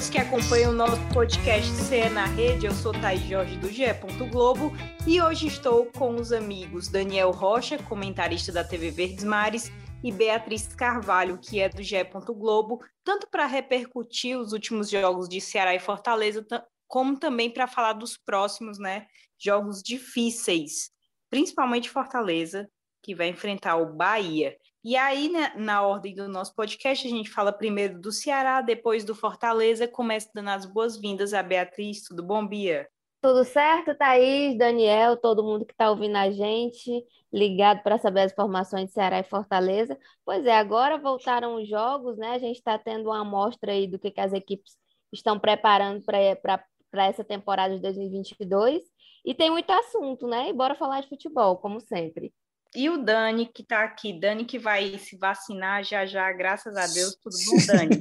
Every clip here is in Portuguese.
Todos que acompanham o nosso podcast CE na Rede. Eu sou Thaís Jorge do GE. Globo e hoje estou com os amigos Daniel Rocha, comentarista da TV Verdes Mares, e Beatriz Carvalho, que é do GE. Globo, tanto para repercutir os últimos jogos de Ceará e Fortaleza, como também para falar dos próximos, né, jogos difíceis, principalmente Fortaleza, que vai enfrentar o Bahia. E aí, né, na ordem do nosso podcast, a gente fala primeiro do Ceará, depois do Fortaleza. Começa dando as boas-vindas a Beatriz. Tudo bom, Bia? Tudo certo, Thaís, Daniel, todo mundo que está ouvindo a gente, ligado para saber as informações de Ceará e Fortaleza. Pois é, agora voltaram os jogos, né? A gente está tendo uma amostra aí do que, que as equipes estão preparando para essa temporada de 2022. E tem muito assunto, né? E bora falar de futebol, como sempre. E o Dani, que está aqui, Dani que vai se vacinar já já, graças a Deus. Tudo bom, Dani?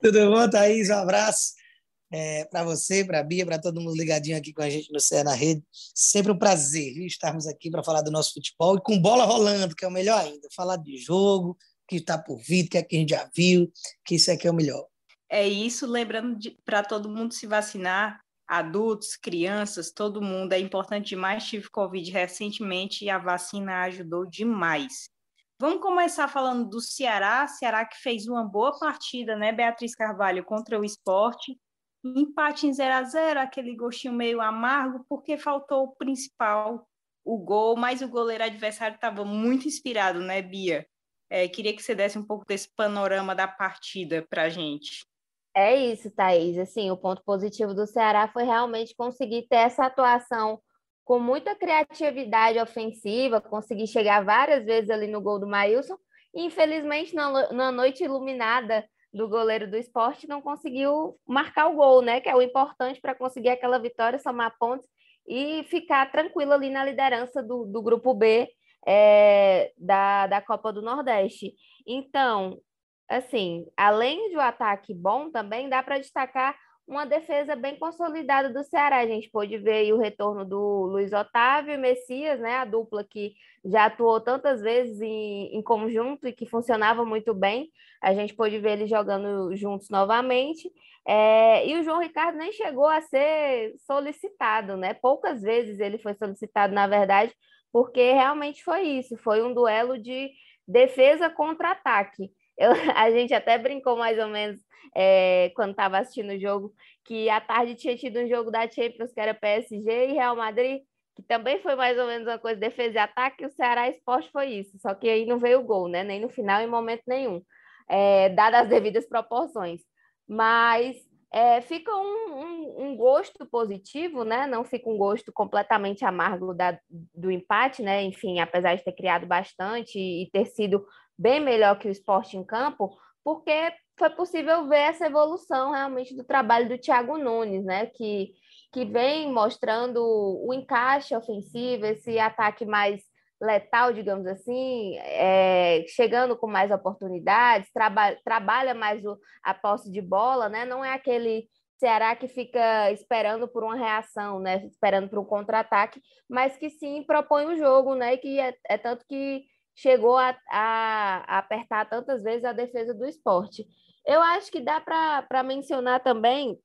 Tudo bom, Thaís? Um abraço é, para você, para a Bia, para todo mundo ligadinho aqui com a gente no CE na Rede. Sempre um prazer viu, estarmos aqui para falar do nosso futebol e com bola rolando, que é o melhor ainda. Falar de jogo, que está por vir, que é que a gente já viu, que isso aqui é o melhor. É isso, lembrando para todo mundo se vacinar, adultos, crianças, todo mundo. É importante demais. Tive Covid recentemente e a vacina ajudou demais. Vamos começar falando do Ceará. Ceará que fez uma boa partida, né, Beatriz Carvalho, contra o esporte. Empate em 0 a 0 aquele gostinho meio amargo, porque faltou o principal, o gol, mas o goleiro adversário estava muito inspirado, né, Bia? É, queria que você desse um pouco desse panorama da partida para a gente. É isso, Thaís. Assim, o ponto positivo do Ceará foi realmente conseguir ter essa atuação com muita criatividade ofensiva, conseguir chegar várias vezes ali no gol do Maílson. Infelizmente, na, na noite iluminada do goleiro do esporte, não conseguiu marcar o gol, né? Que é o importante para conseguir aquela vitória, somar pontos e ficar tranquilo ali na liderança do, do grupo B é, da, da Copa do Nordeste. Então, assim, além de um ataque bom, também dá para destacar uma defesa bem consolidada do Ceará. A gente pôde ver o retorno do Luiz Otávio e Messias, né? A dupla que já atuou tantas vezes em, em conjunto e que funcionava muito bem. A gente pôde ver eles jogando juntos novamente. É, e o João Ricardo nem chegou a ser solicitado, né? Poucas vezes ele foi solicitado, na verdade, porque realmente foi isso. Foi um duelo de defesa contra ataque. Eu, a gente até brincou mais ou menos é, quando estava assistindo o jogo, que à tarde tinha tido um jogo da Champions que era PSG e Real Madrid, que também foi mais ou menos uma coisa, defesa e ataque, e o Ceará Esporte foi isso, só que aí não veio o gol, né? Nem no final, em momento nenhum, é, dadas as devidas proporções. Mas é, fica um, um, um, gosto positivo, né? Não fica um gosto completamente amargo da, do empate, né? Enfim, apesar de ter criado bastante e ter sido bem melhor que o esporte em campo, porque foi possível ver essa evolução realmente do trabalho do Thiago Nunes, né? Que, que vem mostrando o encaixe ofensivo, esse ataque mais letal, digamos assim, é, chegando com mais oportunidades, traba trabalha mais o, a posse de bola, né? Não é aquele Ceará que fica esperando por uma reação, né? Esperando por um contra-ataque, mas que sim propõe o jogo, né? Que é, é tanto que chegou a, a, apertar tantas vezes a defesa do esporte. Eu acho que dá para mencionar também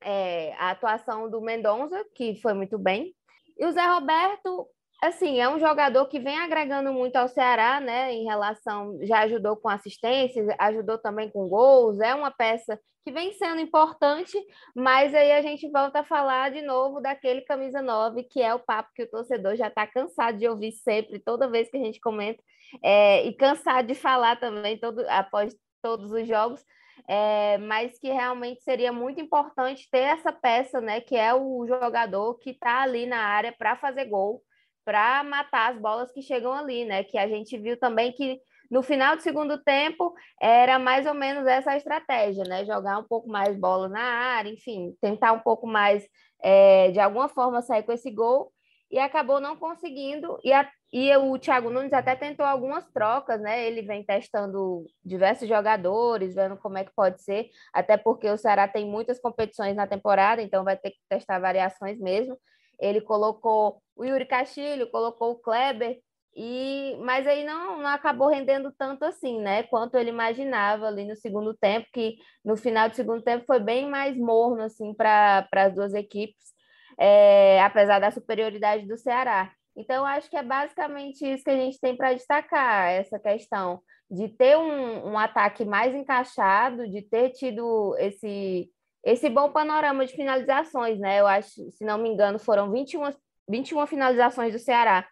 é, a atuação do Mendonça, que foi muito bem. E o Zé Roberto, assim, é um jogador que vem agregando muito ao Ceará, né? Em relação, já ajudou com assistências, ajudou também com gols, é uma peça que vem sendo importante, mas aí a gente volta a falar de novo daquele camisa 9, que é o papo que o torcedor já está cansado de ouvir sempre, toda vez que a gente comenta, é, e cansado de falar também todo, após todos os jogos, é, mas que realmente seria muito importante ter essa peça, né? Que é o jogador que está ali na área para fazer gol, para matar as bolas que chegam ali, né? Que a gente viu também que no final do segundo tempo era mais ou menos essa estratégia, né? Jogar um pouco mais bola na área, enfim, tentar um pouco mais é, de alguma forma sair com esse gol. e acabou não conseguindo. E, a, e o Thiago Nunes até tentou algumas trocas, né? Ele vem testando diversos jogadores, vendo como é que pode ser, até porque o Ceará tem muitas competições na temporada, então vai ter que testar variações mesmo. Ele colocou o Yuri Castilho, colocou o Kleber, e mas aí não, não acabou rendendo tanto assim, né? Quanto ele imaginava ali no segundo tempo, que no final do segundo tempo foi bem mais morno assim para as duas equipes é, apesar da superioridade do Ceará. Então, acho que é basicamente isso que a gente tem para destacar, essa questão de ter um, um, ataque mais encaixado, de ter tido esse, esse bom panorama de finalizações, né? Eu acho, se não me engano, foram 21, 21 finalizações do Ceará.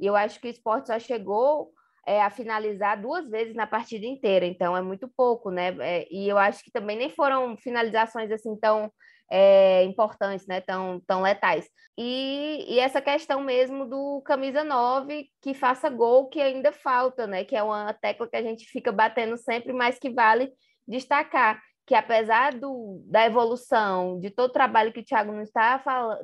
E eu acho que o esporte só chegou é, a finalizar duas vezes na partida inteira, então é muito pouco, né? É, e eu acho que também nem foram finalizações assim tão é, importantes, né, tão, tão letais. E, e, essa questão mesmo do camisa 9 que faça gol, que ainda falta, né, que é uma tecla que a gente fica batendo sempre, mas que vale destacar que apesar do, da evolução, de todo o trabalho que o Thiago não está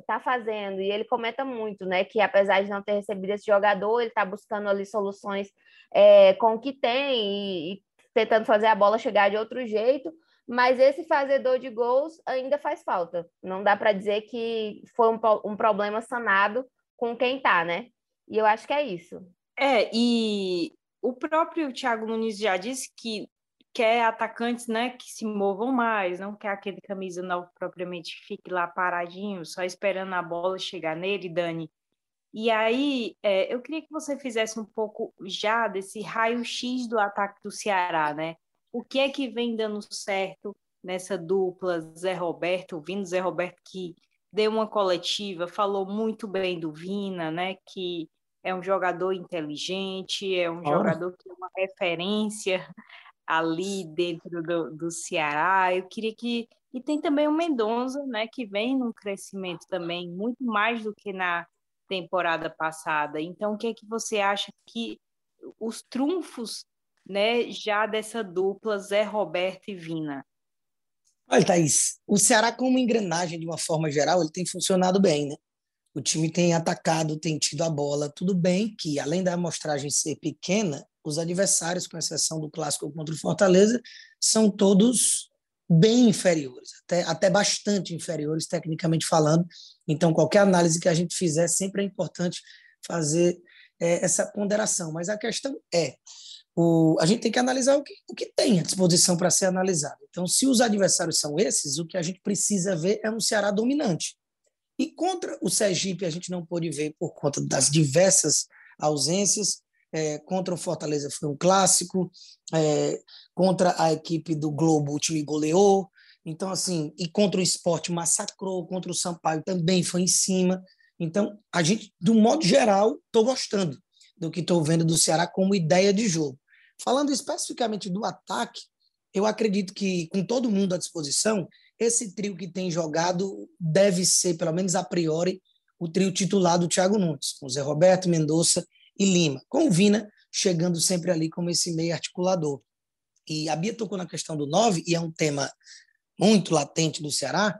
tá fazendo, e ele comenta muito, né, que apesar de não ter recebido esse jogador, ele está buscando ali soluções é, com o que tem e, e tentando fazer a bola chegar de outro jeito, mas esse fazedor de gols ainda faz falta. Não dá para dizer que foi um, um problema sanado com quem tá, né? E eu acho que é isso. É, e o próprio Thiago Nunes já disse que quer atacantes né, que se movam mais, não quer aquele camisa nova propriamente que fique lá paradinho, só esperando a bola chegar nele, Dani. E aí, é, eu queria que você fizesse um pouco já desse raio-x do ataque do Ceará, né? o que é que vem dando certo nessa dupla Zé Roberto, vindo Zé Roberto que deu uma coletiva, falou muito bem do Vina, né, que é um jogador inteligente, é um Ora. jogador que é uma referência ali dentro do, do Ceará. Eu queria que e tem também o Mendonça, né, que vem num crescimento também muito mais do que na temporada passada. Então, o que é que você acha que os trunfos né, já dessa dupla Zé Roberto e Vina? Olha, Thaís, o Ceará como engrenagem, de uma forma geral, ele tem funcionado bem, né? O time tem atacado, tem tido a bola. Tudo bem que, além da amostragem ser pequena, os adversários, com exceção do clássico contra o Fortaleza, são todos bem inferiores, até, até bastante inferiores, tecnicamente falando. Então, qualquer análise que a gente fizer, sempre é importante fazer é, essa ponderação. Mas a questão é: o, a gente tem que analisar o que, o que tem à disposição para ser analisado. Então, se os adversários são esses, o que a gente precisa ver é um Ceará dominante. E contra o Sergipe, a gente não pôde ver por conta das diversas ausências. É, contra o Fortaleza foi um clássico. É, contra a equipe do Globo, o time goleou. Então, assim, e contra o esporte massacrou, contra o Sampaio também foi em cima. Então, a gente, do modo geral, estou gostando do que estou vendo do Ceará como ideia de jogo. Falando especificamente do ataque, eu acredito que, com todo mundo à disposição, esse trio que tem jogado deve ser, pelo menos a priori, o trio titular do Thiago Nunes, com Zé Roberto, Mendonça e Lima, com o Vina chegando sempre ali como esse meio articulador. E a Bia tocou na questão do 9, e é um tema muito latente do Ceará,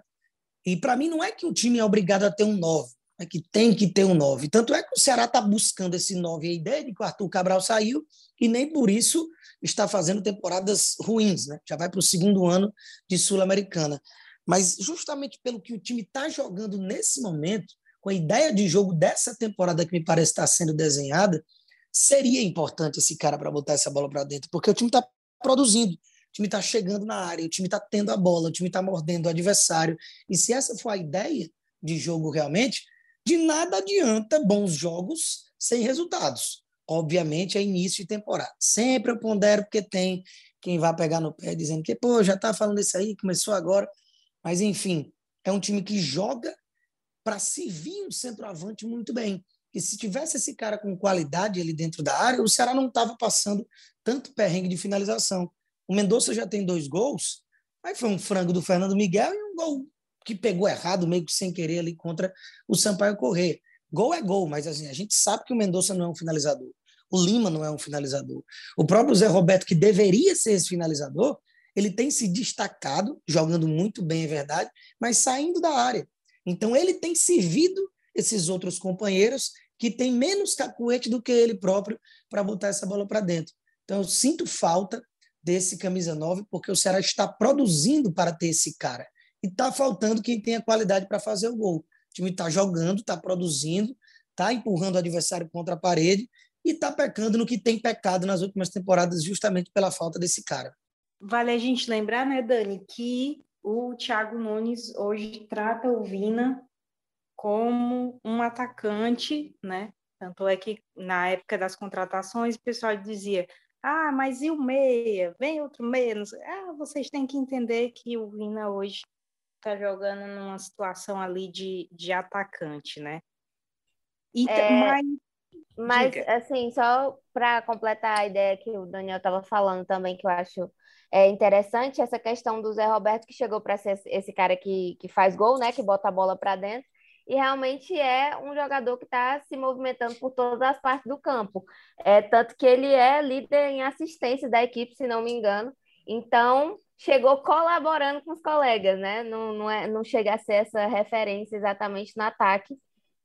e para mim não é que o time é obrigado a ter um 9, é que tem que ter um 9. Tanto é que o Ceará está buscando esse 9 a ideia de que o Arthur Cabral saiu e nem por isso está fazendo temporadas ruins, né? Já vai para o segundo ano de Sul-Americana. Mas justamente pelo que o time está jogando nesse momento, com a ideia de jogo dessa temporada que me parece estar sendo desenhada, seria importante esse cara para botar essa bola para dentro, porque o time está produzindo, o time está chegando na área, o time está tendo a bola, o time está mordendo o adversário. E se essa for a ideia de jogo realmente, de nada adianta bons jogos sem resultados obviamente, é início de temporada. Sempre eu pondero porque tem quem vai pegar no pé dizendo que, pô, já tá falando isso aí, começou agora. Mas, enfim, é um time que joga para servir um centroavante muito bem. E se tivesse esse cara com qualidade ali dentro da área, o Ceará não estava passando tanto perrengue de finalização. O Mendonça já tem dois gols, aí foi um frango do Fernando Miguel e um gol que pegou errado, meio que sem querer ali contra o Sampaio Correr. Gol é gol, mas assim, a gente sabe que o Mendonça não é um finalizador. O Lima não é um finalizador. O próprio Zé Roberto, que deveria ser esse finalizador, ele tem se destacado, jogando muito bem, é verdade, mas saindo da área. Então, ele tem servido esses outros companheiros que têm menos cacuete do que ele próprio para botar essa bola para dentro. Então, eu sinto falta desse camisa 9, porque o Ceará está produzindo para ter esse cara. E está faltando quem tenha qualidade para fazer o gol. O time está jogando, está produzindo, está empurrando o adversário contra a parede e está pecando no que tem pecado nas últimas temporadas, justamente pela falta desse cara. Vale a gente lembrar, né, Dani, que o Thiago Nunes hoje trata o Vina como um atacante, né? Tanto é que na época das contratações o pessoal dizia: ah, mas e o meia? Vem outro meia? Ah, vocês têm que entender que o Vina hoje está jogando numa situação ali de, de atacante, né? E, é, mas, mas assim, só para completar a ideia que o Daniel estava falando também, que eu acho é interessante, essa questão do Zé Roberto, que chegou para ser esse cara que, que faz gol, né? Que bota a bola para dentro e realmente é um jogador que está se movimentando por todas as partes do campo. É, tanto que ele é líder em assistência da equipe, se não me engano. Então, chegou colaborando com os colegas, né? Não, não, é, não chega a ser essa referência exatamente no ataque.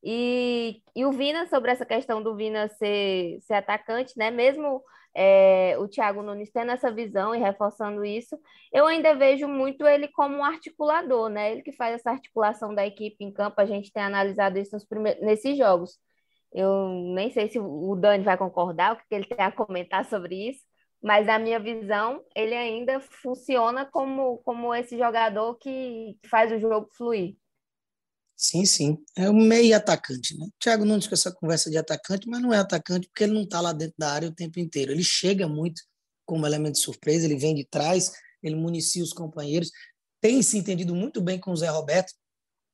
E, e o Vina, sobre essa questão do Vina ser, ser atacante, né? Mesmo é, o Thiago Nunes tendo essa visão e reforçando isso, eu ainda vejo muito ele como um articulador, né? Ele que faz essa articulação da equipe em campo, a gente tem analisado isso nesses jogos. Eu nem sei se o Dani vai concordar, o que ele tem a comentar sobre isso, mas na minha visão, ele ainda funciona como, como esse jogador que faz o jogo fluir. Sim, sim. É o meio atacante, né? Thiago Nunes com essa conversa de atacante, mas não é atacante porque ele não está lá dentro da área o tempo inteiro. Ele chega muito como elemento de surpresa, ele vem de trás, ele municia os companheiros, tem se entendido muito bem com o Zé Roberto,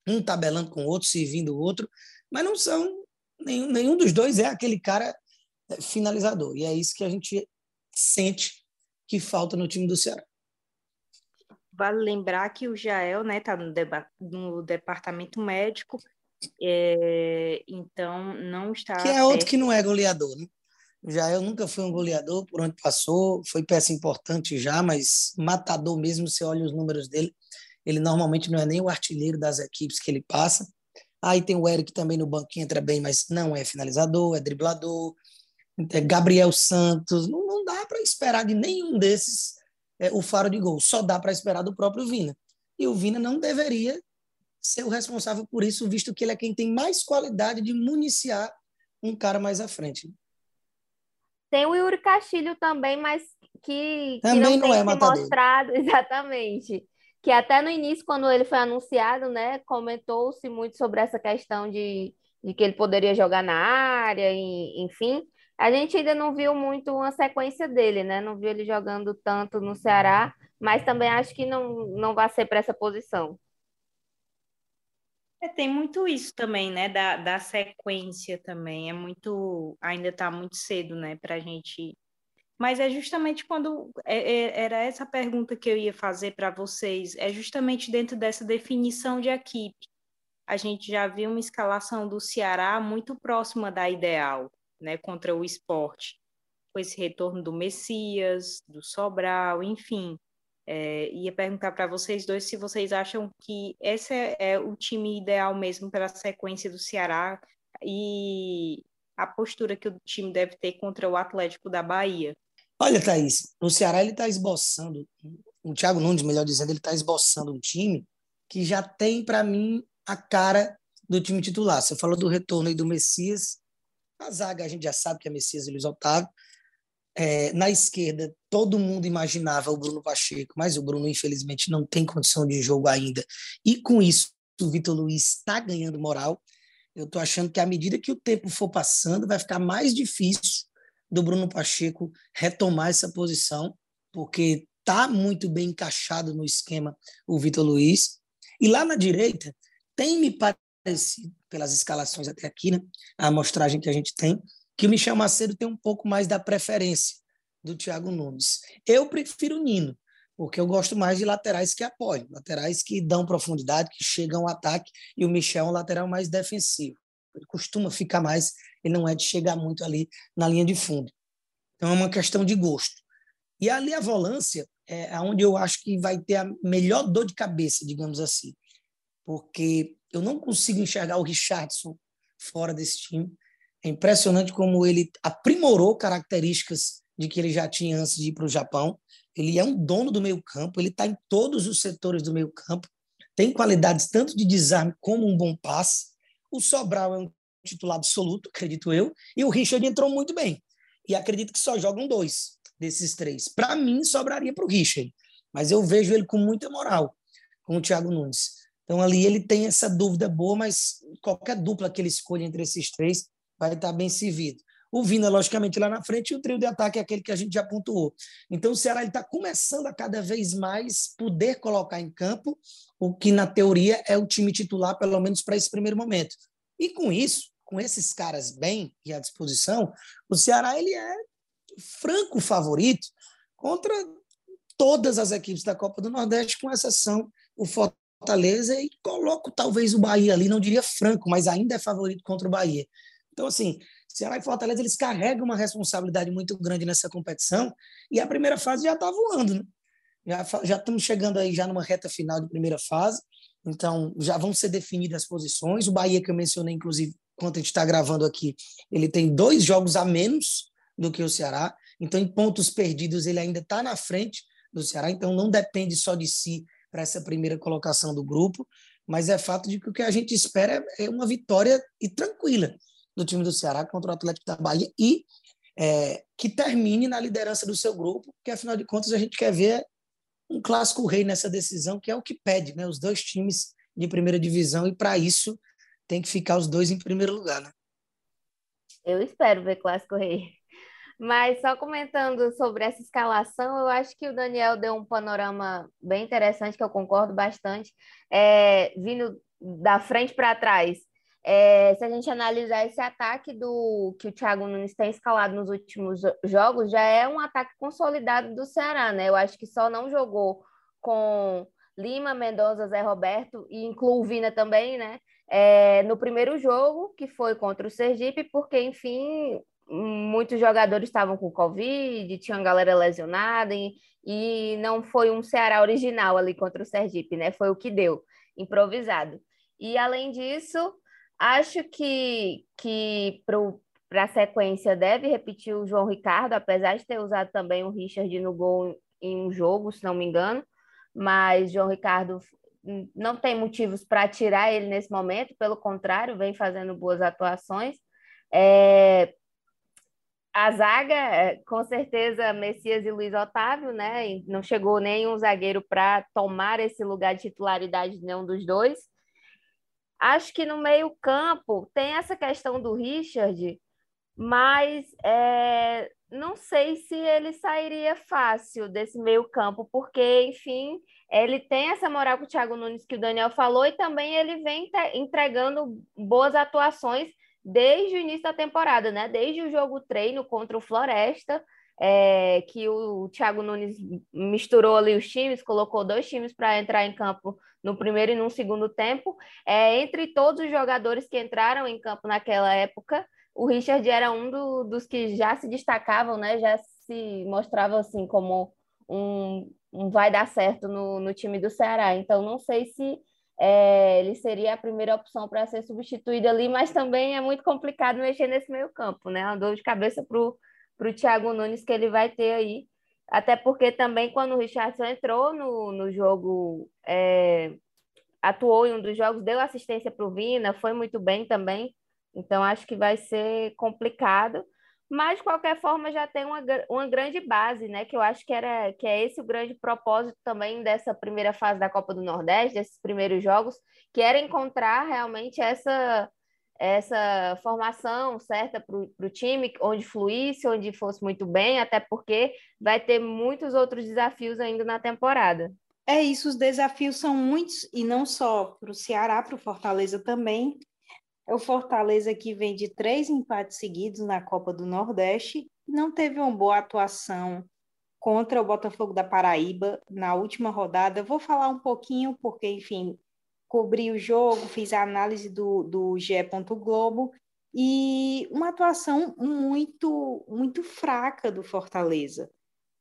um tabelando com o outro, servindo o outro, mas não são, nenhum, nenhum dos dois é aquele cara é, finalizador. E é isso que a gente sente que falta no time do Ceará. Vale lembrar que o Jael está né, tá no, no, departamento médico, é, então não está. Que é outro que não é goleador, né? O Jael nunca foi um goleador, por onde passou, foi peça importante já, mas matador mesmo, você olha os números dele, ele normalmente não é nem o artilheiro das equipes que ele passa. Aí tem o Eric também no banco que entra bem, mas não é finalizador, é driblador. É Gabriel Santos, não, não dá para esperar de nenhum desses é, o faro de gol. Só dá para esperar do próprio Vina. E o Vina não deveria ser o responsável por isso, visto que ele é quem tem mais qualidade de municiar um cara mais à frente. Tem o Yuri Castilho também, mas que, também que não, não é se mostrado exatamente. Que até no início, quando ele foi anunciado, né, comentou-se muito sobre essa questão de, de que ele poderia jogar na área, e, enfim. A gente ainda não viu muito uma sequência dele, né? Não viu ele jogando tanto no Ceará, mas também acho que não, não vai ser para essa posição. É, tem muito isso também, né? Da, da sequência também. É muito. Ainda está muito cedo, né? Para a gente. Mas é justamente quando. É, é, era essa pergunta que eu ia fazer para vocês. É justamente dentro dessa definição de equipe. A gente já viu uma escalação do Ceará muito próxima da ideal né, contra o esporte, com esse retorno do Messias, do Sobral, enfim. É, ia perguntar para vocês dois se vocês acham que esse é, é o time ideal mesmo para a sequência do Ceará e a postura que o time deve ter contra o Atlético da Bahia. Olha, Thaís, o Ceará ele está esboçando, o Thiago Nunes, melhor dizendo, ele está esboçando um time que já tem, para mim, a cara do time titular. Você falou do retorno aí do Messias, a zaga, a gente já sabe que é Messias e Luiz Otávio. É, na esquerda, todo mundo imaginava o Bruno Pacheco, mas o Bruno, infelizmente, não tem condição de jogo ainda. E com isso, o Vitor Luiz está ganhando moral. Eu estou achando que, à medida que o tempo for passando, vai ficar mais difícil do Bruno Pacheco retomar essa posição, porque está muito bem encaixado no esquema o Vitor Luiz. E lá na direita, tem me parecido, pelas escalações até aqui, né, a amostragem que a gente tem, que o Michel Macedo tem um pouco mais da preferência do Thiago Nunes. Eu prefiro o Nino, porque eu gosto mais de laterais que apoiam, laterais que dão profundidade, que chegam ao ataque, e o Michel é um lateral mais defensivo. Ele costuma ficar mais, ele não é de chegar muito ali na linha de fundo. Então é uma questão de gosto. E ali a volância é onde eu acho que vai ter a melhor dor de cabeça, digamos assim, porque eu não consigo enxergar o Richardson fora desse time. É impressionante como ele aprimorou características de que ele já tinha antes de ir para o Japão. Ele é um dono do meio campo, ele está em todos os setores do meio campo, tem qualidades tanto de desarme como um bom passe. O Sobral é um titular absoluto, acredito eu, e o Richard entrou muito bem. E acredito que só jogam dois desses três. Para mim, sobraria para o Richard, mas eu vejo ele com muita moral, com o Thiago Nunes. Então, ali ele tem essa dúvida boa, mas qualquer dupla que ele escolha entre esses três vai estar bem servido. O Vina, logicamente, lá na frente, e o trio de ataque é aquele que a gente já pontuou. Então, o Ceará está começando a cada vez mais poder colocar em campo o que, na teoria, é o time titular, pelo menos para esse primeiro momento. E com isso, com esses caras bem e à disposição, o Ceará ele é franco favorito contra todas as equipes da Copa do Nordeste, com exceção o Fortaleza, e coloco talvez o Bahia ali, não diria franco, mas ainda é favorito contra o Bahia. Então, assim, Ceará e Fortaleza, eles carregam uma responsabilidade muito grande nessa competição, e a primeira fase já está voando, né? Já, já estamos chegando aí já numa reta final de primeira fase, então já vão ser definidas as posições. O Bahia, que eu mencionei, inclusive, enquanto a gente está gravando aqui, ele tem dois jogos a menos do que o Ceará, então em pontos perdidos ele ainda está na frente do Ceará, então não depende só de si para essa primeira colocação do grupo, mas é fato de que o que a gente espera é uma vitória e tranquila do time do Ceará contra o Atlético da Bahia e é, que termine na liderança do seu grupo, porque afinal de contas a gente quer ver um clássico rei nessa decisão, que é o que pede, né? Os dois times de primeira divisão, e para isso tem que ficar os dois em primeiro lugar, né? Eu espero ver clássico rei. Mas só comentando sobre essa escalação, eu acho que o Daniel deu um panorama bem interessante, que eu concordo bastante, é, vindo da frente para trás. É, se a gente analisar esse ataque do que o Thiago Nunes tem escalado nos últimos jogos, já é um ataque consolidado do Ceará, né? Eu acho que só não jogou com Lima, Mendonça, Zé Roberto e inclui o Vina também, né? É, no primeiro jogo, que foi contra o Sergipe, porque, enfim, muitos jogadores estavam com Covid, tinha galera lesionada, e, e não foi um Ceará original ali contra o Sergipe, né? Foi o que deu, improvisado. E além disso, acho que, que para a sequência deve repetir o João Ricardo, apesar de ter usado também o Richard no gol em um jogo, se não me engano, mas João Ricardo não tem motivos para tirar ele nesse momento, pelo contrário, vem fazendo boas atuações. É, a zaga, é, com certeza, Messias e Luiz Otávio, né? Não chegou nenhum zagueiro para tomar esse lugar de titularidade de nenhum dos dois. Acho que no meio-campo tem essa questão do Richard, mas é, não sei se ele sairia fácil desse meio-campo, porque, enfim, ele tem essa moral com o Thiago Nunes que o Daniel falou, e também ele vem entregando boas atuações desde o início da temporada, né? Desde o jogo treino contra o Floresta, é, que o Thiago Nunes misturou ali os times, colocou dois times para entrar em campo no primeiro e no segundo tempo. É, entre todos os jogadores que entraram em campo naquela época, o Richard era um do, dos que já se destacavam, né? Já se mostrava assim como um, um vai dar certo no, no time do Ceará. Então, não sei se é, ele seria a primeira opção para ser substituído ali, mas também é muito complicado mexer nesse meio campo, né? Uma dor de cabeça para o Thiago Nunes que ele vai ter aí. Até porque também quando o Richardson entrou no, no jogo, é, atuou em um dos jogos, deu assistência para o Vina, foi muito bem também. Então acho que vai ser complicado mas de qualquer forma já tem uma, uma grande base, né? Que eu acho que era que é esse o grande propósito também dessa primeira fase da Copa do Nordeste, desses primeiros jogos, que era encontrar realmente essa essa formação certa para o time, onde fluísse, onde fosse muito bem, até porque vai ter muitos outros desafios ainda na temporada. É isso, os desafios são muitos, e não só para o Ceará, para o Fortaleza também. É o Fortaleza que vem de três empates seguidos na Copa do Nordeste não teve uma boa atuação contra o Botafogo da Paraíba na última rodada. Vou falar um pouquinho, porque, enfim, cobri o jogo, fiz a análise do, do GE. Globo e uma atuação muito, muito fraca do Fortaleza.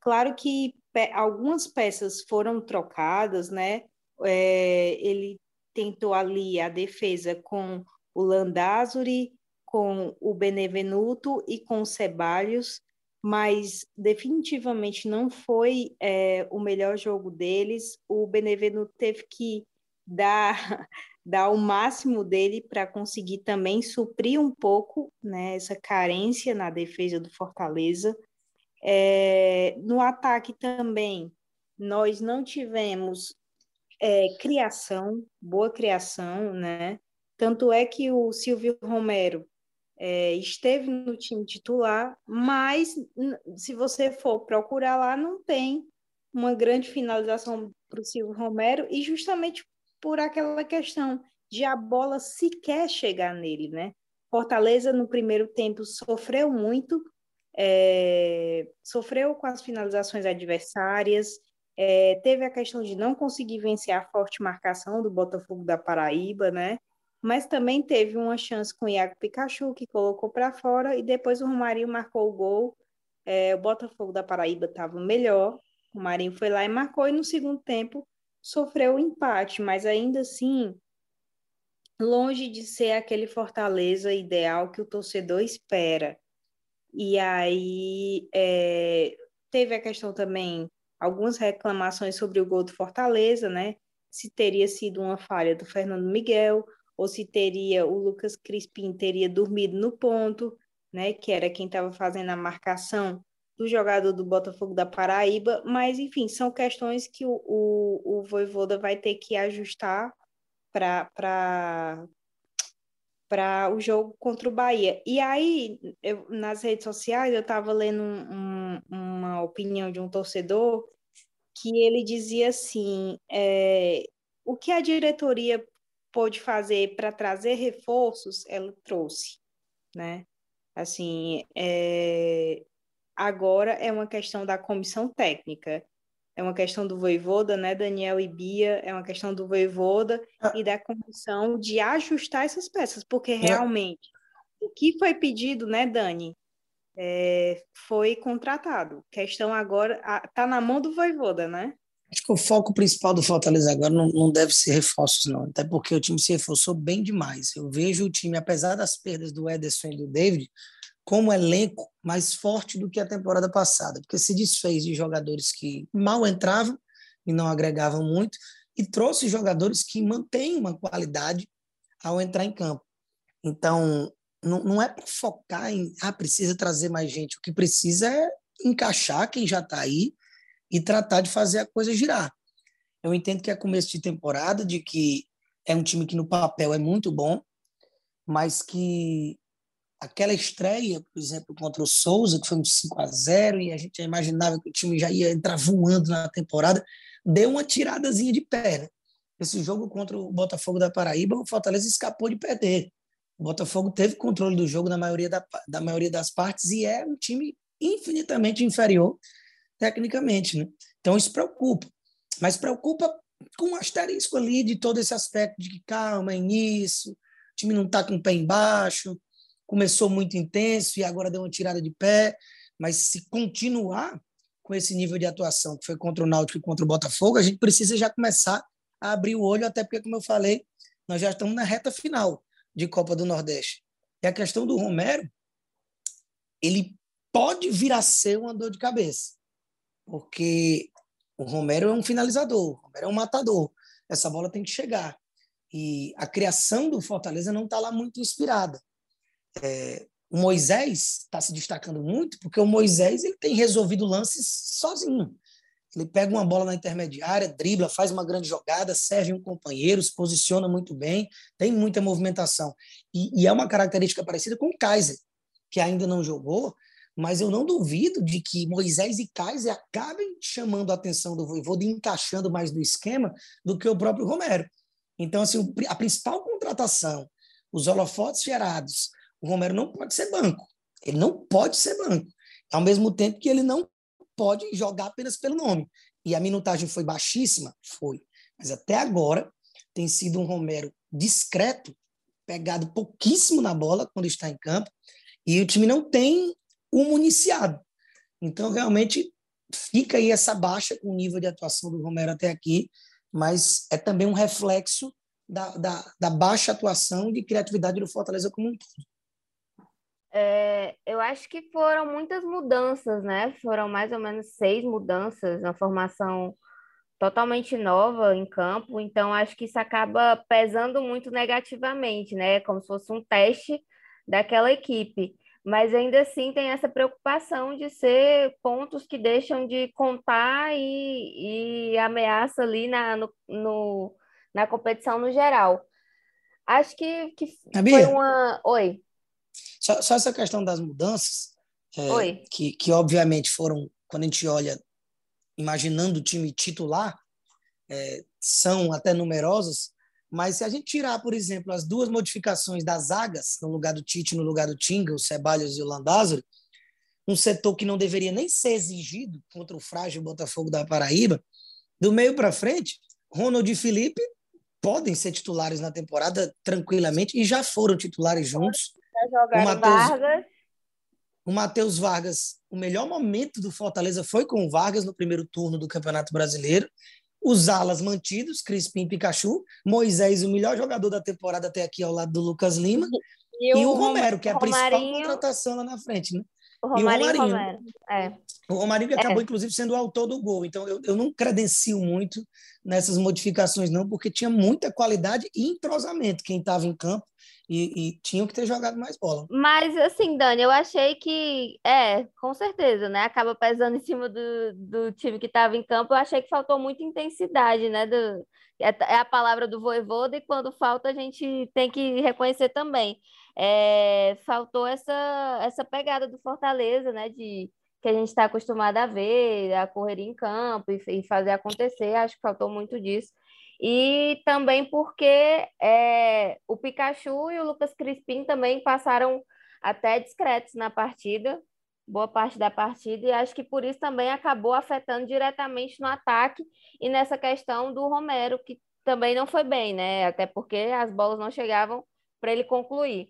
Claro que pe algumas peças foram trocadas, né? É, ele tentou ali a defesa com o Landázuri, com o Benevenuto e com o Ceballos, mas definitivamente não foi é, o melhor jogo deles. O Benevenuto teve que dar, dar o máximo dele para conseguir também suprir um pouco né, essa carência na defesa do Fortaleza. É, no ataque também, nós não tivemos é, criação, boa criação, né? Tanto é que o Silvio Romero é, esteve no time titular, mas se você for procurar lá, não tem uma grande finalização para o Silvio Romero, e justamente por aquela questão de a bola sequer chegar nele, né? Fortaleza, no primeiro tempo, sofreu muito, é, sofreu com as finalizações adversárias, é, teve a questão de não conseguir vencer a forte marcação do Botafogo da Paraíba, né? Mas também teve uma chance com o Iago Pikachu, que colocou para fora, e depois o Romarinho marcou o gol. É, o Botafogo da Paraíba estava melhor, o Marinho foi lá e marcou, e no segundo tempo sofreu o empate, mas ainda assim, longe de ser aquele Fortaleza ideal que o torcedor espera. E aí é, teve a questão também algumas reclamações sobre o gol do Fortaleza, né? Se teria sido uma falha do Fernando Miguel, ou se teria o Lucas Crispim teria dormido no ponto, né? Que era quem estava fazendo a marcação do jogador do Botafogo da Paraíba, mas enfim, são questões que o, o, o Voivoda vai ter que ajustar para para o jogo contra o Bahia. E aí, eu, nas redes sociais, eu estava lendo um, um, uma opinião de um torcedor que ele dizia assim: é, o que a diretoria pôde fazer para trazer reforços, ela trouxe, né? Assim, é, agora é uma questão da comissão técnica, é uma questão do Voivoda, né, Daniel e Bia, é uma questão do Voivoda ah. e da comissão de ajustar essas peças, porque é. realmente o que foi pedido, né, Dani, é, foi contratado. Questão agora está na mão do Voivoda, né? Acho que o foco principal do Fortaleza agora não, não deve ser reforços, não. Até porque o time se reforçou bem demais. Eu vejo o time, apesar das perdas do Ederson e do David, como elenco mais forte do que a temporada passada, porque se desfez de jogadores que mal entravam e não agregavam muito, e trouxe jogadores que mantêm uma qualidade ao entrar em campo. Então, não, não é para focar em, ah, precisa trazer mais gente. O que precisa é encaixar quem já está aí e tratar de fazer a coisa girar. Eu entendo que é começo de temporada, de que é um time que no papel é muito bom, mas que aquela estreia, por exemplo, contra o Souza, que foi um 5 a 0 e a gente já imaginava que o time já ia entrar voando na temporada, deu uma tiradazinha de pé. Né? Esse jogo contra o Botafogo da Paraíba, o Fortaleza escapou de perder. O Botafogo teve controle do jogo na maioria, da, da maioria das partes e é um time infinitamente inferior tecnicamente. Né? Então isso preocupa. Mas preocupa com um asterisco ali de todo esse aspecto de que calma, é início, o time não está com o pé embaixo, começou muito intenso e agora deu uma tirada de pé, mas se continuar com esse nível de atuação que foi contra o Náutico e contra o Botafogo, a gente precisa já começar a abrir o olho, até porque, como eu falei, nós já estamos na reta final de Copa do Nordeste. E a questão do Romero, ele pode vir a ser uma dor de cabeça, porque o Romero é um finalizador, o Romero é um matador. Essa bola tem que chegar. E a criação do Fortaleza não está lá muito inspirada. É, o Moisés está se destacando muito porque o Moisés ele tem resolvido lances sozinho. Ele pega uma bola na intermediária, dribla, faz uma grande jogada, serve um companheiro, se posiciona muito bem, tem muita movimentação. E, e é uma característica parecida com o Kaiser, que ainda não jogou, mas eu não duvido de que Moisés e Kaiser acabem chamando a atenção do Voivoda e encaixando mais no esquema do que o próprio Romero. Então, assim, a principal contratação, os holofotes gerados, o Romero não pode ser banco. Ele não pode ser banco. Ao mesmo tempo que ele não pode jogar apenas pelo nome. E a minutagem foi baixíssima? Foi. Mas até agora tem sido um Romero discreto, pegado pouquíssimo na bola quando está em campo, e o time não tem o municiado. Então, realmente, fica aí essa baixa com o nível de atuação do Romero até aqui, mas é também um reflexo da, da, da baixa atuação de criatividade do Fortaleza como um todo? É, eu acho que foram muitas mudanças, né? Foram mais ou menos seis mudanças na formação totalmente nova em campo, então acho que isso acaba pesando muito negativamente, né? Como se fosse um teste daquela equipe. Mas ainda assim tem essa preocupação de ser pontos que deixam de contar e, e ameaça ali na, no, no, na competição no geral. Acho que, que foi uma. Oi. Só, só, essa questão das mudanças, é, que, que obviamente foram, quando a gente olha imaginando o time titular, é, são até numerosas, mas se a gente tirar, por exemplo, as duas modificações das zagas, no lugar do Tite no lugar do Tinga, o Ceballos e o Landázuri, um setor que não deveria nem ser exigido contra o frágil Botafogo da Paraíba, do meio para frente, Ronald e Felipe podem ser titulares na temporada tranquilamente e já foram titulares juntos. O Mateus, Vargas. O Matheus Vargas, o melhor momento do Fortaleza foi com o Vargas no primeiro turno do Campeonato Brasileiro. Os alas mantidos, Crispim Pikachu. Moisés, o melhor jogador da temporada até aqui ao lado do Lucas Lima. E, e o, o Romero, que é a principal contratação lá na frente, né? O Romarinho, e o Romarinho. É. O Romarinho que acabou, é. inclusive, sendo o autor do gol. Então, eu, eu não credencio muito nessas modificações, não, porque tinha muita qualidade e entrosamento quem estava em campo e, e, tinham que ter jogado mais bola. Mas, assim, Dani, eu achei que, é, com certeza, né? Acaba pesando em cima do, do time que estava em campo. Eu achei que faltou muita intensidade, né? Do, é, é a palavra do voivoda e quando falta a gente tem que reconhecer também. É, faltou essa, essa pegada do Fortaleza, né? De que a gente está acostumado a ver, a correr em campo e, e fazer acontecer. Acho que faltou muito disso e também porque é, o Pikachu e o Lucas Crispim também passaram até discretos na partida, boa parte da partida, e acho que por isso também acabou afetando diretamente no ataque e nessa questão do Romero, que também não foi bem, né? Até porque as bolas não chegavam para ele concluir.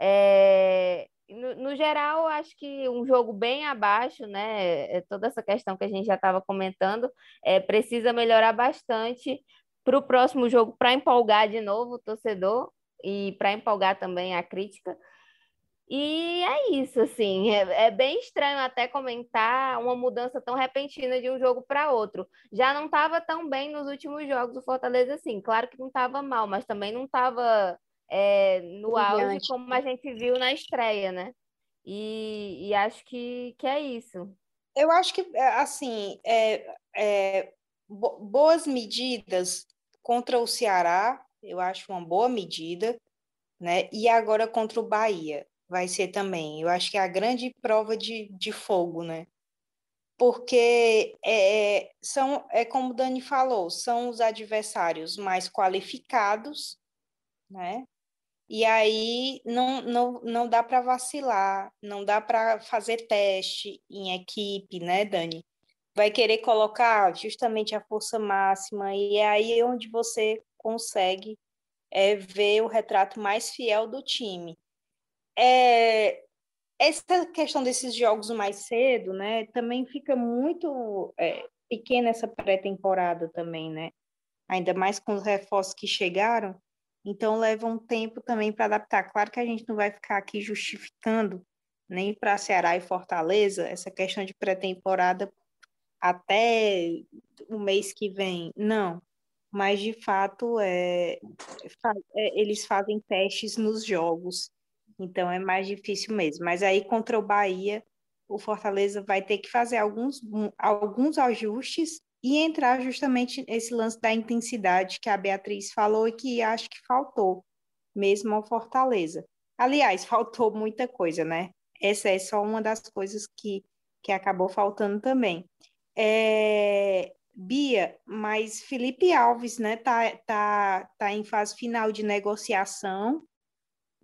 É, no, no, geral, acho que um jogo bem abaixo, né? É, toda essa questão que a gente já estava comentando, é, precisa melhorar bastante para o próximo jogo, para empolgar de novo o torcedor e para empolgar também a crítica. E é isso, assim, é, é, bem estranho até comentar uma mudança tão repentina de um jogo para outro. Já não estava tão bem nos últimos jogos do Fortaleza, assim, claro que não estava mal, mas também não estava é, no auge como a gente viu na estreia, né? E, e, acho que, que é isso. Eu acho que, assim, é, é, boas medidas contra o Ceará, eu acho uma boa medida, né? E agora contra o Bahia vai ser também. Eu acho que é a grande prova de, de fogo, né? Porque é, é são, é como o Dani falou, são os adversários mais qualificados, né? E aí não, não, não dá para vacilar, não dá para fazer teste em equipe, né, Dani? vai querer colocar justamente a força máxima, e é aí onde você consegue é, ver o retrato mais fiel do time. É, essa questão desses jogos mais cedo, né, também fica muito é, pequena essa pré-temporada também, né? Ainda mais com os reforços que chegaram, então leva um tempo também para adaptar. Claro que a gente não vai ficar aqui justificando nem para Ceará e Fortaleza essa questão de pré-temporada, até o mês que vem. Não, mas de fato é, é, eles fazem testes nos jogos, então é mais difícil mesmo. Mas aí contra o Bahia, o Fortaleza vai ter que fazer alguns, alguns ajustes e entrar justamente nesse lance da intensidade que a Beatriz falou e que acho que faltou mesmo ao Fortaleza. Aliás, faltou muita coisa, né? Essa é só uma das coisas que, que acabou faltando também. É, Bia, mas Felipe Alves, né, tá, tá, tá em fase final de negociação,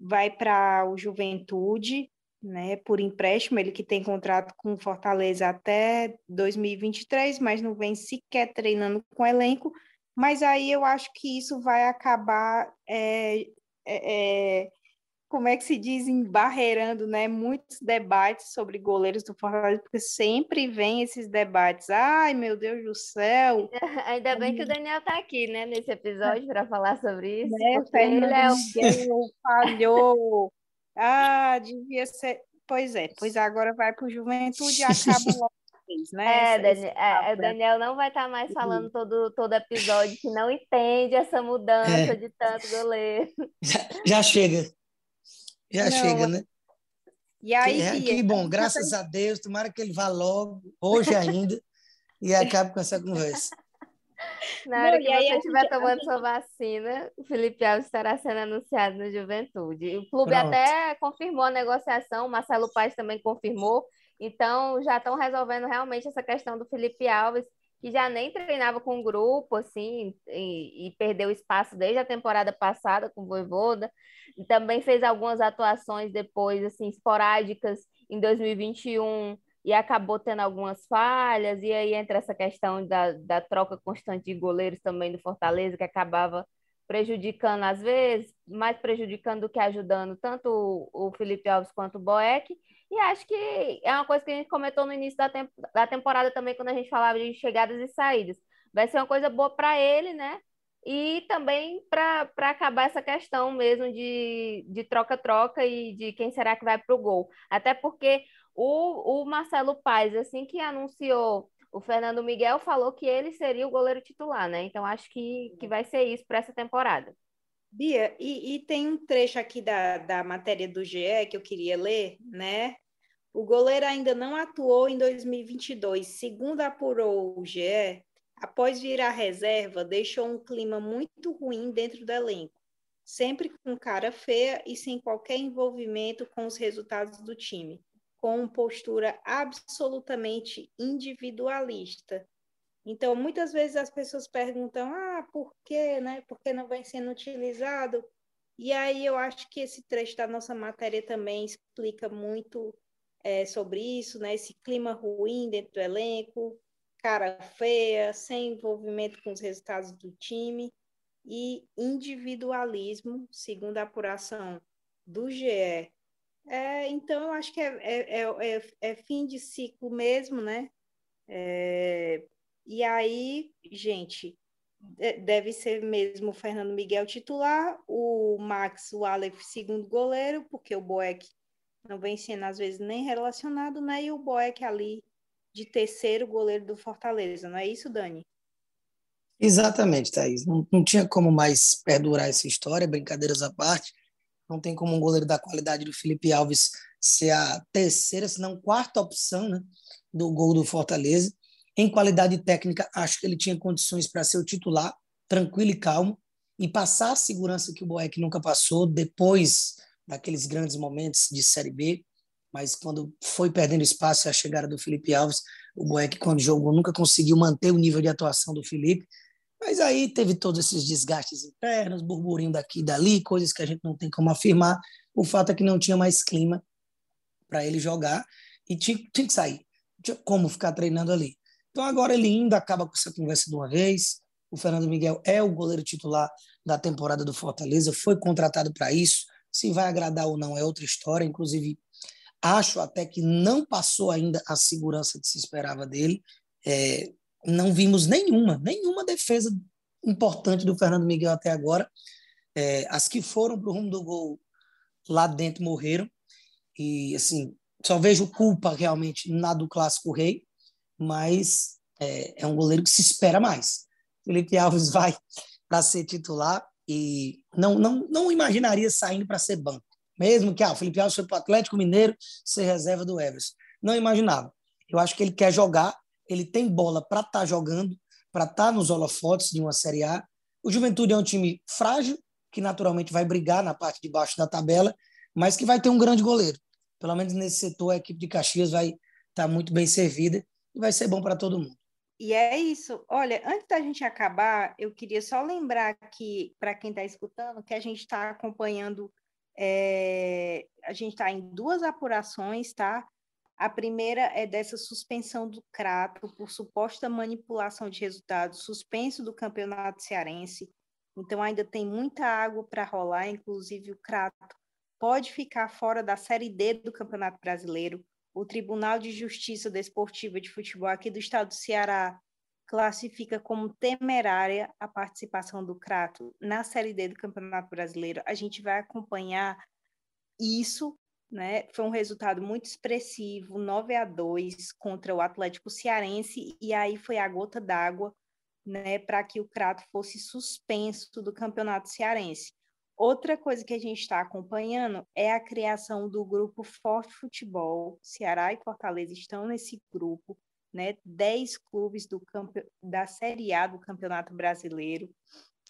vai para o Juventude, né, por empréstimo, ele que tem contrato com Fortaleza até 2023, mas não vem sequer treinando com elenco, mas aí eu acho que isso vai acabar é, é, é como é que se diz, embarreirando, né, muitos debates sobre goleiros do Fortaleza, porque sempre vem esses debates. Ai, meu Deus do céu! Ainda bem que o Daniel está aqui, né, nesse episódio para falar sobre isso. Né, Fernando ele é o... falhou. Ah, devia ser. Pois é, pois agora vai para o Juventude e acaba logo né? É, Daniel, é, Daniel não vai estar tá mais falando todo, todo episódio que não entende essa mudança é. de tanto goleiro. Já, já chega. Já não. chega, né? E aí, é, que bom, graças a Deus, tomara que ele vá logo, hoje ainda, e acabe com essa conversa. Na hora não, que você estiver tomando sua vacina, o Felipe Alves estará sendo anunciado no Juventude. O clube Pronto. até confirmou a negociação, o Marcelo Paes também confirmou, então, já estão resolvendo realmente essa questão do Felipe Alves, que já nem treinava com grupo, assim, e, e, perdeu espaço desde a temporada passada com o Voivoda. E também fez algumas atuações depois, assim, esporádicas em 2021 e acabou tendo algumas falhas. E aí entra essa questão da, da troca constante de goleiros também do Fortaleza, que acabava prejudicando às vezes, mais prejudicando do que ajudando tanto o, o Felipe Alves quanto o Boeck. E acho que é uma coisa que a gente comentou no início da, da temporada também, quando a gente falava de chegadas e saídas. Vai ser uma coisa boa para ele, né? E também para acabar essa questão mesmo de troca-troca e de quem será que vai para o gol. Até porque o, o Marcelo Paes, assim que anunciou o Fernando Miguel, falou que ele seria o goleiro titular, né? Então acho que, que vai ser isso para essa temporada. Bia, e, e, tem um trecho aqui da, da matéria do GE que eu queria ler, né? O goleiro ainda não atuou em 2022. Segundo apurou o GE, após virar reserva, deixou um clima muito ruim dentro do elenco, sempre com cara feia e sem qualquer envolvimento com os resultados do time, com postura absolutamente individualista então, muitas vezes as pessoas perguntam: ah, por quê, né? Por que não vem sendo utilizado? E aí eu acho que esse trecho da nossa matéria também explica muito é, sobre isso, né? Esse clima ruim dentro do elenco, cara feia, sem envolvimento com os resultados do time e individualismo, segundo a apuração do GE. É, então, eu acho que é, é, é, é fim de ciclo mesmo, né? E aí, gente, deve ser mesmo o Fernando Miguel titular, o Max, o Aleph, segundo goleiro, porque o Boeck não vem sendo às vezes nem relacionado, né? E o Boeck ali de terceiro goleiro do Fortaleza, não é isso, Dani? Exatamente, Thaís. Não, não tinha como mais perdurar essa história, brincadeiras à parte. Não tem como um goleiro da qualidade do Felipe Alves ser a terceira, se não quarta opção né, do gol do Fortaleza. Em qualidade técnica, acho que ele tinha condições para ser o titular, tranquilo e calmo, e passar a segurança que o Boeck nunca passou depois daqueles grandes momentos de Série B. Mas quando foi perdendo espaço a chegada do Felipe Alves, o Boeck, quando jogou, nunca conseguiu manter o nível de atuação do Felipe. Mas aí teve todos esses desgastes internos, burburinho daqui e dali, coisas que a gente não tem como afirmar. O fato é que não tinha mais clima para ele jogar e tinha, tinha que sair. Tinha como ficar treinando ali. Então agora ele ainda acaba com essa conversa de uma vez. O Fernando Miguel é o goleiro titular da temporada do Fortaleza, foi contratado para isso. Se vai agradar ou não é outra história. Inclusive, acho até que não passou ainda a segurança que se esperava dele. É, não vimos nenhuma, nenhuma defesa importante do Fernando Miguel até agora. É, as que foram para o rumo do gol lá dentro morreram. E, assim, só vejo culpa realmente na do Clássico Rei mas é, é um goleiro que se espera mais. Felipe Alves vai para ser titular e não, não, não imaginaria saindo para ser banco. Mesmo que ah, o Felipe Alves foi para o Atlético Mineiro ser reserva do Everson. Não imaginava. Eu acho que ele quer jogar, ele tem bola para estar tá jogando, para estar tá nos holofotes de uma Série A. O Juventude é um time frágil, que naturalmente vai brigar na parte de baixo da tabela, mas que vai ter um grande goleiro. Pelo menos nesse setor, a equipe de Caxias vai estar tá muito bem servida e vai ser bom para todo mundo. E é isso. Olha, antes da gente acabar, eu queria só lembrar que, para quem está escutando, que a gente está acompanhando, é, a gente está em duas apurações, tá? A primeira é dessa suspensão do Crato por suposta manipulação de resultados, suspenso do campeonato cearense. Então, ainda tem muita água para rolar, inclusive o Crato pode ficar fora da Série D do Campeonato Brasileiro. O Tribunal de Justiça Desportiva de Futebol aqui do estado do Ceará classifica como temerária a participação do Crato na Série D do Campeonato Brasileiro. A gente vai acompanhar isso, né? Foi um resultado muito expressivo, 9 a 2 contra o Atlético Cearense, e aí foi a gota d'água, né, para que o Crato fosse suspenso do Campeonato Cearense. Outra coisa que a gente está acompanhando é a criação do grupo Forte Futebol. Ceará e Fortaleza estão nesse grupo né, 10 clubes do campe... da Série A do Campeonato Brasileiro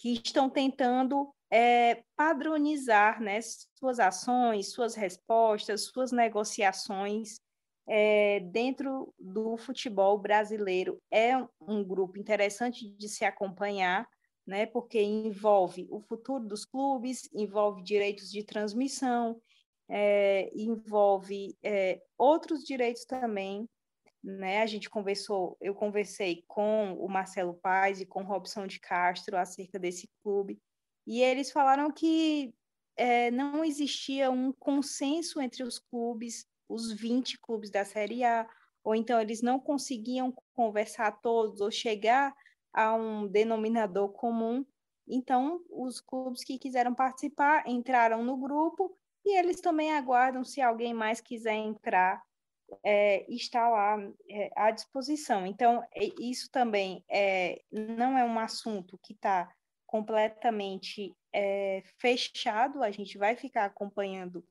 que estão tentando é, padronizar né, suas ações, suas respostas, suas negociações é, dentro do futebol brasileiro. É um grupo interessante de se acompanhar, né, porque envolve o futuro dos clubes, envolve direitos de transmissão, é, envolve é, outros direitos também né? A gente conversou, eu conversei com o Marcelo Paz e com o Robson de Castro acerca desse clube, e eles falaram que é, não existia um consenso entre os clubes, os 20 clubes da Série A, ou então eles não conseguiam conversar todos ou chegar a um denominador comum. Então, os clubes que quiseram participar entraram no grupo e eles também aguardam se alguém mais quiser entrar é, está lá é, à disposição. Então, é, isso também é, não é um assunto que está completamente é, fechado, a gente vai ficar acompanhando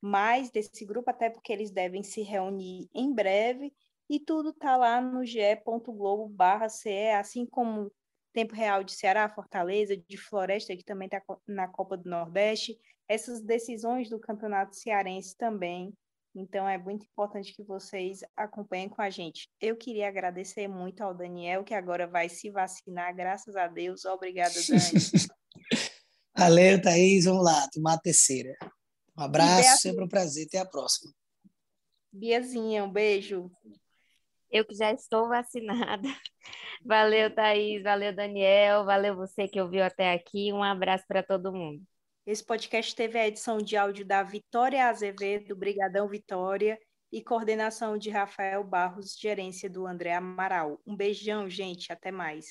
mais desse grupo, até porque eles devem se reunir em breve, e tudo está lá no ge.globo barra CE, assim como Tempo Real de Ceará, Fortaleza, de Floresta, que também está na Copa do Nordeste, essas decisões do Campeonato Cearense também então é muito importante que vocês acompanhem com a gente. Eu queria agradecer muito ao Daniel, que agora vai se vacinar, graças a Deus. Obrigada, Dani. Valeu, Thaís. Vamos lá, tomar a terceira. Um abraço, sempre um prazer. Até a próxima. Biazinha, um beijo. Eu que já estou vacinada. Valeu, Thaís. Valeu, Daniel. Valeu você que ouviu até aqui. Um abraço para todo mundo. Esse podcast teve a edição de áudio da Vitória Azevedo, Brigadão Vitória, e coordenação de Rafael Barros, gerência do André Amaral. Um beijão, gente. Até mais.